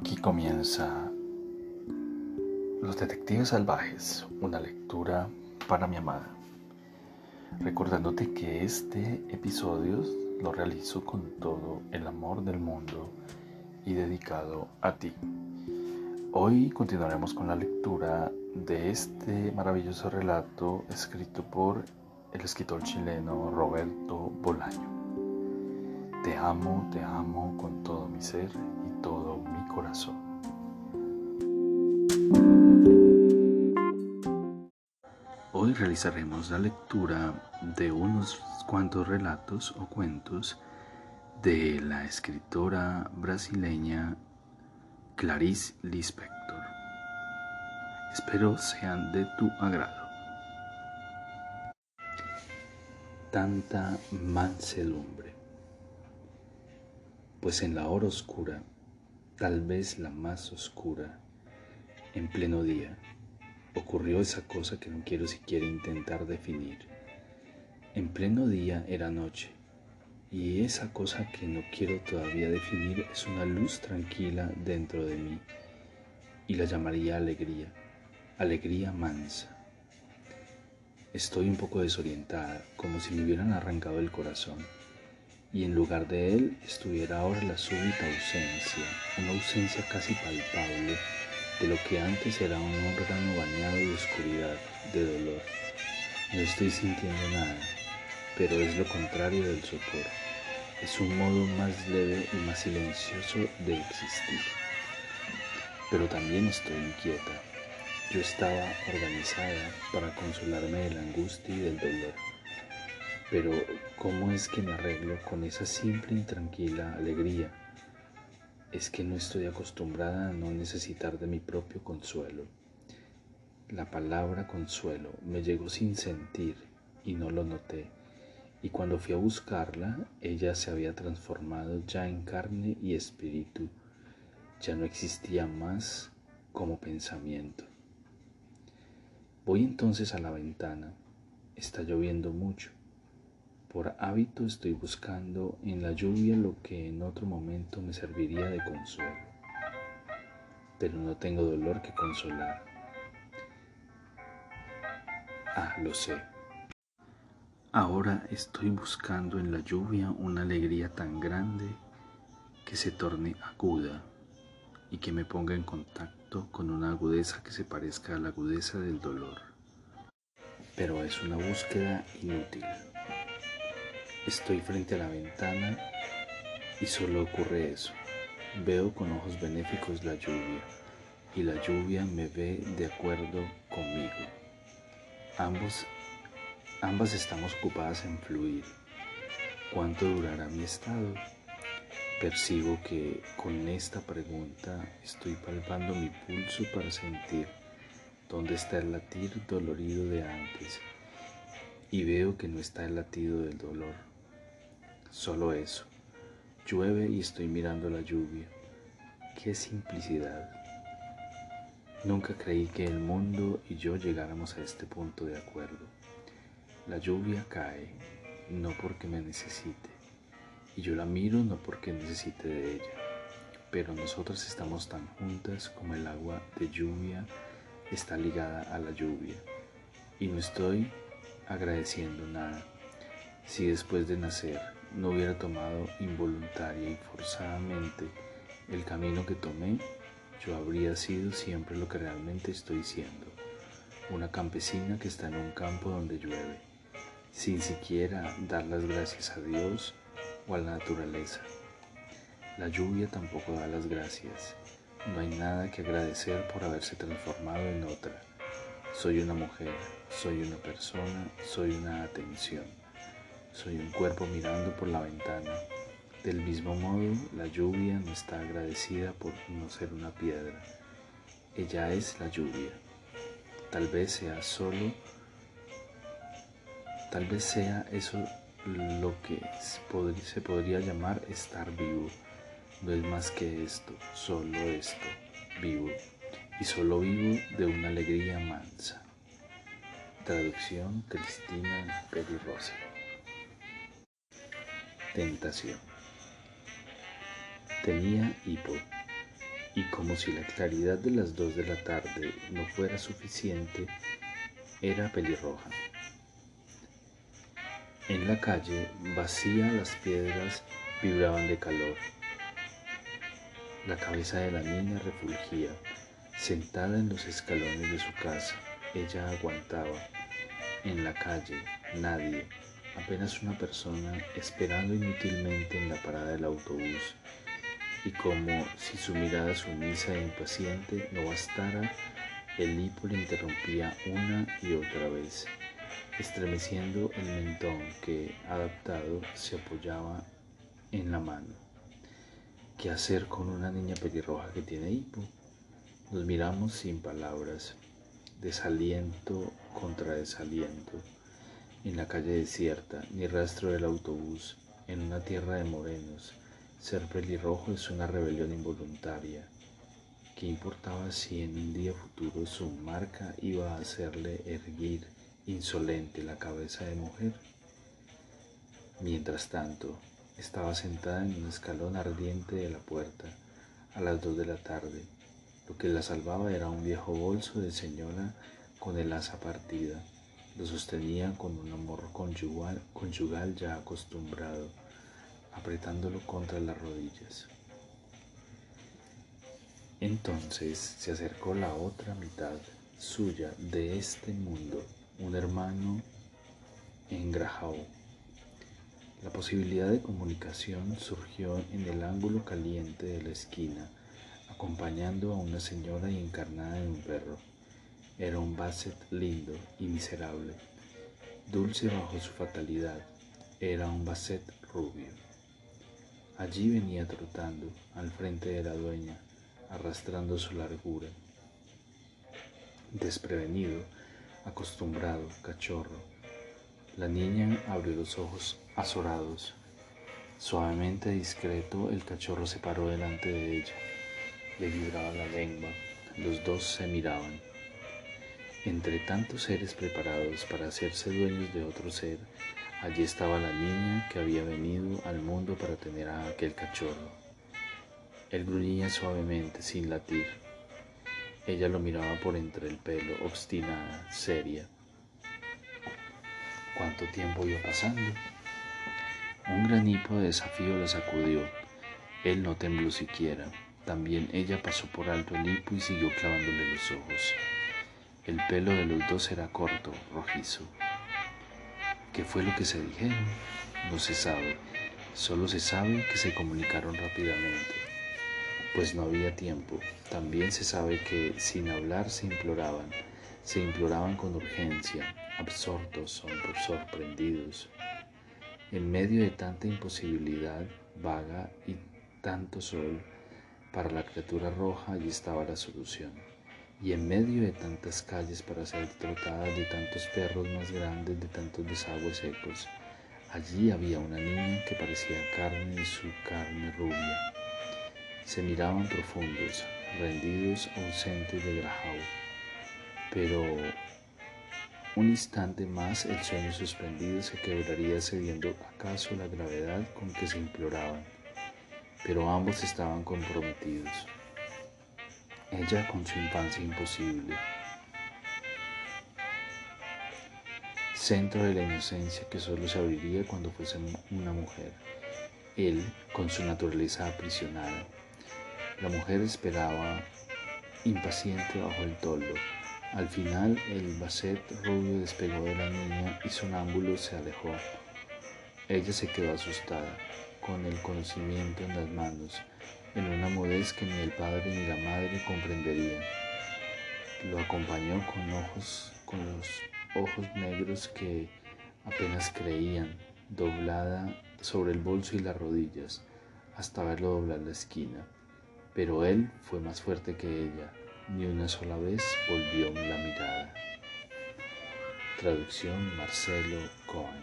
Aquí comienza Los Detectives Salvajes, una lectura para mi amada. Recordándote que este episodio lo realizo con todo el amor del mundo y dedicado a ti. Hoy continuaremos con la lectura de este maravilloso relato escrito por el escritor chileno Roberto Bolaño. Te amo, te amo con todo mi ser todo mi corazón. Hoy realizaremos la lectura de unos cuantos relatos o cuentos de la escritora brasileña Clarice Lispector. Espero sean de tu agrado. Tanta mansedumbre. Pues en la hora oscura tal vez la más oscura, en pleno día, ocurrió esa cosa que no quiero siquiera intentar definir. En pleno día era noche, y esa cosa que no quiero todavía definir es una luz tranquila dentro de mí, y la llamaría alegría, alegría mansa. Estoy un poco desorientada, como si me hubieran arrancado el corazón y en lugar de él estuviera ahora la súbita ausencia, una ausencia casi palpable de lo que antes era un órgano bañado de oscuridad, de dolor. No estoy sintiendo nada, pero es lo contrario del sopor. Es un modo más leve y más silencioso de existir. Pero también estoy inquieta. Yo estaba organizada para consolarme de la angustia y del dolor pero ¿cómo es que me arreglo con esa simple y tranquila alegría? Es que no estoy acostumbrada a no necesitar de mi propio consuelo. La palabra consuelo me llegó sin sentir y no lo noté. Y cuando fui a buscarla, ella se había transformado ya en carne y espíritu. Ya no existía más como pensamiento. Voy entonces a la ventana. Está lloviendo mucho. Por hábito estoy buscando en la lluvia lo que en otro momento me serviría de consuelo, pero no tengo dolor que consolar. Ah, lo sé. Ahora estoy buscando en la lluvia una alegría tan grande que se torne aguda y que me ponga en contacto con una agudeza que se parezca a la agudeza del dolor. Pero es una búsqueda inútil. Estoy frente a la ventana y solo ocurre eso. Veo con ojos benéficos la lluvia y la lluvia me ve de acuerdo conmigo. Ambos, ambas estamos ocupadas en fluir. ¿Cuánto durará mi estado? Percibo que con esta pregunta estoy palpando mi pulso para sentir dónde está el latir dolorido de antes y veo que no está el latido del dolor Solo eso. Llueve y estoy mirando la lluvia. Qué simplicidad. Nunca creí que el mundo y yo llegáramos a este punto de acuerdo. La lluvia cae, no porque me necesite, y yo la miro no porque necesite de ella, pero nosotras estamos tan juntas como el agua de lluvia está ligada a la lluvia, y no estoy agradeciendo nada. Si después de nacer no hubiera tomado involuntaria y forzadamente el camino que tomé, yo habría sido siempre lo que realmente estoy siendo, una campesina que está en un campo donde llueve, sin siquiera dar las gracias a Dios o a la naturaleza. La lluvia tampoco da las gracias, no hay nada que agradecer por haberse transformado en otra. Soy una mujer, soy una persona, soy una atención. Soy un cuerpo mirando por la ventana. Del mismo modo, la lluvia no está agradecida por no ser una piedra. Ella es la lluvia. Tal vez sea solo, tal vez sea eso lo que se podría llamar estar vivo. No es más que esto, solo esto, vivo. Y solo vivo de una alegría mansa. Traducción Cristina Peri Tentación. Tenía hipo. y como si la claridad de las dos de la tarde no fuera suficiente, era pelirroja. En la calle, vacía, las piedras vibraban de calor. La cabeza de la niña refulgía. Sentada en los escalones de su casa, ella aguantaba. En la calle, nadie, apenas una persona esperando inútilmente en la parada del autobús. Y como si su mirada sumisa e impaciente no bastara, el hipo le interrumpía una y otra vez estremeciendo el mentón que, adaptado, se apoyaba en la mano. ¿Qué hacer con una niña pelirroja que tiene hipo? Nos miramos sin palabras, desaliento contra desaliento. En la calle desierta, ni rastro del autobús, en una tierra de morenos. Ser pelirrojo es una rebelión involuntaria. ¿Qué importaba si en un día futuro su marca iba a hacerle erguir insolente la cabeza de mujer. Mientras tanto, estaba sentada en un escalón ardiente de la puerta a las dos de la tarde. Lo que la salvaba era un viejo bolso de señora con el asa partida. Lo sostenía con un amor conyugal, ya acostumbrado, apretándolo contra las rodillas. Entonces se acercó la otra mitad suya de este mundo un hermano en Grajao. La posibilidad de comunicación surgió en el ángulo caliente de la esquina, acompañando a una señora y encarnada en un perro. Era un Basset lindo y miserable, dulce bajo su fatalidad. Era un Basset rubio. Allí venía trotando al frente de la dueña, arrastrando su largura. Desprevenido, acostumbrado, cachorro. La niña abrió los ojos azorados. Suavemente discreto, el cachorro se paró delante de ella. Le vibraba la lengua. Los dos se miraban. Entre tantos seres preparados para hacerse dueños de otro ser, allí estaba la niña que había venido al mundo para tener a aquel cachorro. Él gruñía suavemente, sin latir. Ella lo miraba por entre el pelo, obstinada, seria. ¿Cuánto tiempo iba pasando? Un gran hipo de desafío la sacudió. Él no tembló siquiera. También ella pasó por alto el hipo y siguió clavándole los ojos. El pelo de los dos era corto, rojizo. ¿Qué fue lo que se dijeron? No se sabe. Solo se sabe que se comunicaron rápidamente pues no había tiempo. También se sabe que sin hablar se imploraban, se imploraban con urgencia, absortos, sorprendidos. En medio de tanta imposibilidad vaga y tanto sol, para la criatura roja allí estaba la solución. Y en medio de tantas calles para ser trotadas de tantos perros más grandes, de tantos desagües secos, allí había una niña que parecía carne y su carne rubia se miraban profundos, rendidos, ausentes de Grajau. Pero un instante más el sueño suspendido se quebraría cediendo acaso la gravedad con que se imploraban. Pero ambos estaban comprometidos. Ella con su infancia imposible. Centro de la inocencia que solo se abriría cuando fuese una mujer. Él con su naturaleza aprisionada la mujer esperaba impaciente bajo el toldo. Al final el basset rubio despegó de la niña y sonámbulo se alejó. Ella se quedó asustada, con el conocimiento en las manos, en una mudez que ni el padre ni la madre comprenderían. Lo acompañó con ojos, con los ojos negros que apenas creían, doblada sobre el bolso y las rodillas, hasta verlo doblar la esquina pero él fue más fuerte que ella, ni una sola vez volvió la mirada. Traducción Marcelo Cohen.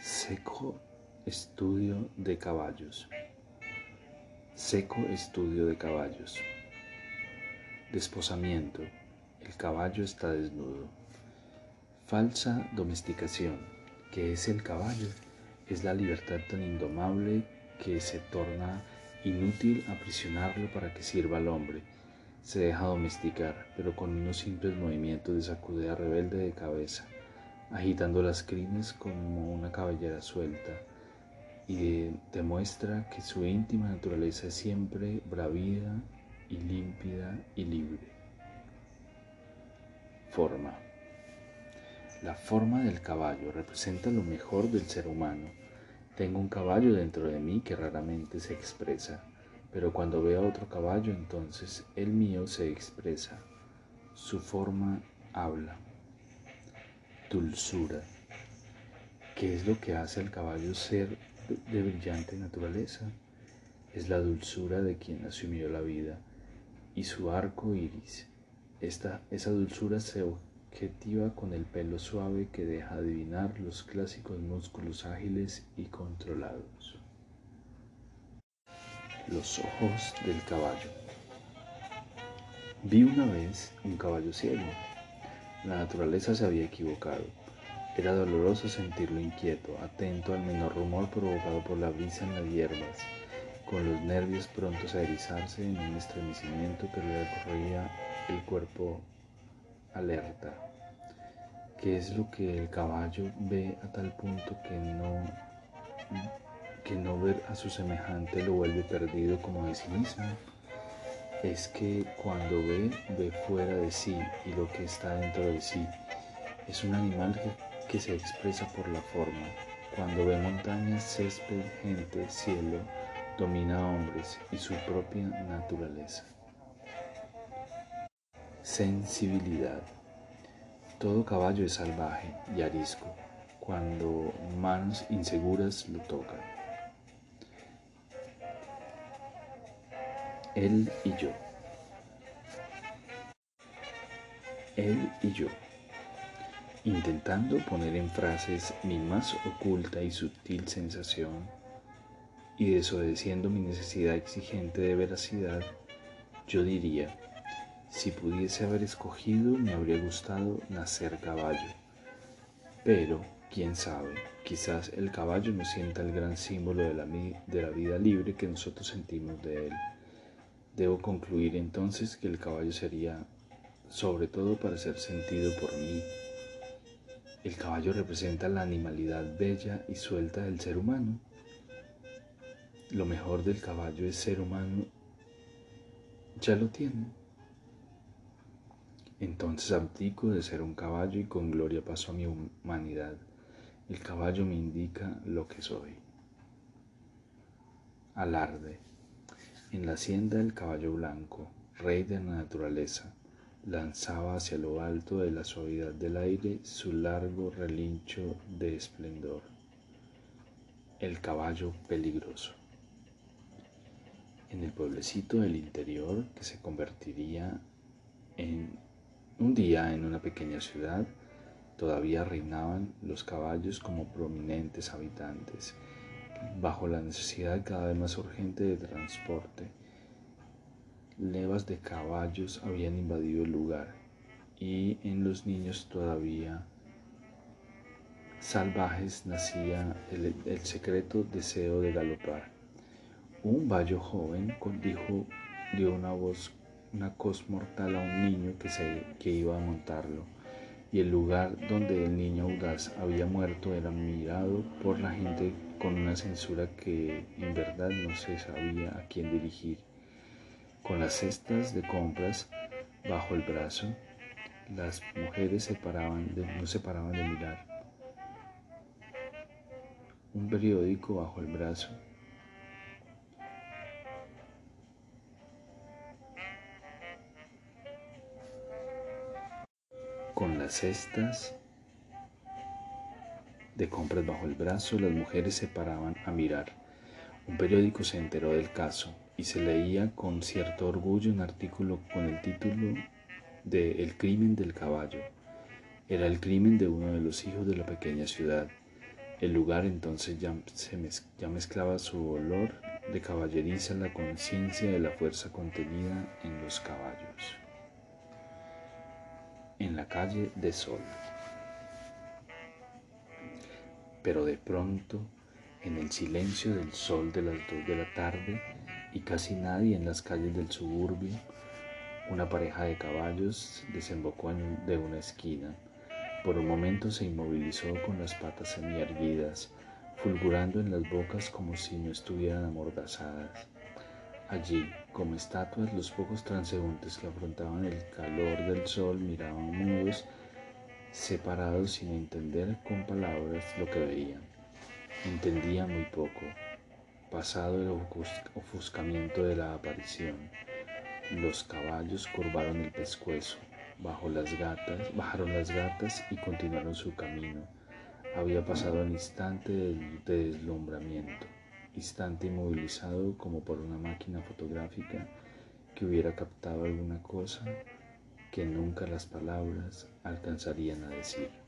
Seco estudio de caballos. Seco estudio de caballos. Desposamiento. El caballo está desnudo. Falsa domesticación. ¿Qué es el caballo? Es la libertad tan indomable que se torna Inútil aprisionarlo para que sirva al hombre. Se deja domesticar, pero con unos simples movimientos de sacudida rebelde de cabeza, agitando las crines como una cabellera suelta, y demuestra que su íntima naturaleza es siempre bravida y límpida y libre. Forma. La forma del caballo representa lo mejor del ser humano tengo un caballo dentro de mí que raramente se expresa, pero cuando veo a otro caballo entonces el mío se expresa. Su forma habla. Dulzura. ¿Qué es lo que hace al caballo ser de brillante naturaleza? Es la dulzura de quien asumió la vida y su arco iris. Esta, esa dulzura se objetiva con el pelo suave que deja adivinar los clásicos músculos ágiles y controlados. Los ojos del caballo. Vi una vez un caballo ciego. La naturaleza se había equivocado. Era doloroso sentirlo inquieto, atento al menor rumor provocado por la brisa en las hierbas, con los nervios prontos a erizarse en un estremecimiento que le recorría el cuerpo alerta, que es lo que el caballo ve a tal punto que no, que no ver a su semejante lo vuelve perdido como de sí mismo. Es que cuando ve, ve fuera de sí y lo que está dentro de sí. Es un animal que, que se expresa por la forma. Cuando ve montañas, césped, gente, cielo, domina hombres y su propia naturaleza. Sensibilidad. Todo caballo es salvaje y arisco cuando manos inseguras lo tocan. Él y yo. Él y yo. Intentando poner en frases mi más oculta y sutil sensación y desobedeciendo mi necesidad exigente de veracidad, yo diría, si pudiese haber escogido, me habría gustado nacer caballo. Pero, quién sabe, quizás el caballo no sienta el gran símbolo de la, de la vida libre que nosotros sentimos de él. Debo concluir entonces que el caballo sería sobre todo para ser sentido por mí. El caballo representa la animalidad bella y suelta del ser humano. Lo mejor del caballo es ser humano. Ya lo tiene. Entonces abdico de ser un caballo y con gloria paso a mi humanidad. El caballo me indica lo que soy. Alarde. En la hacienda el caballo blanco, rey de la naturaleza, lanzaba hacia lo alto de la suavidad del aire su largo relincho de esplendor. El caballo peligroso. En el pueblecito del interior que se convertiría en un día en una pequeña ciudad todavía reinaban los caballos como prominentes habitantes, bajo la necesidad cada vez más urgente de transporte. Levas de caballos habían invadido el lugar y en los niños todavía salvajes nacía el, secreto deseo de galopar. Un vallo joven dijo, dio una voz una cos mortal a un niño que, se, que iba a montarlo, y el lugar donde el niño audaz había muerto era mirado por la gente con una censura que en verdad no se sabía a quién dirigir. Con las cestas de compras bajo el brazo, las mujeres se paraban no se paraban de mirar. Un periódico bajo el brazo Con las cestas de compras bajo el brazo, las mujeres se paraban a mirar. Un periódico se enteró del caso y se leía con cierto orgullo un artículo con el título de El crimen del caballo. Era el crimen de uno de los hijos de la pequeña ciudad. El lugar entonces ya, mezclaba su olor de caballeriza la conciencia de la fuerza contenida en los caballos en la calle de Sol. Pero de pronto, en el silencio del sol de las dos de la tarde, y casi nadie en las calles del suburbio. Una pareja de caballos desembocó de una esquina. Por un momento se inmovilizó con las patas semierguidas, fulgurando en las bocas como si no estuvieran amordazadas. Allí, como estatuas, los pocos transeúntes que afrontaban el calor del sol miraban mudos, separados sin entender con palabras lo que veían. Entendía muy poco, pasado el ofuscamiento de la aparición. Los caballos curvaron el pescuezo, bajo las gatas, bajaron las gatas y continuaron su camino. Había pasado un instante de deslumbramiento, instante inmovilizado como por una máquina fotográfica que hubiera captado alguna cosa que nunca las palabras alcanzarían a decir.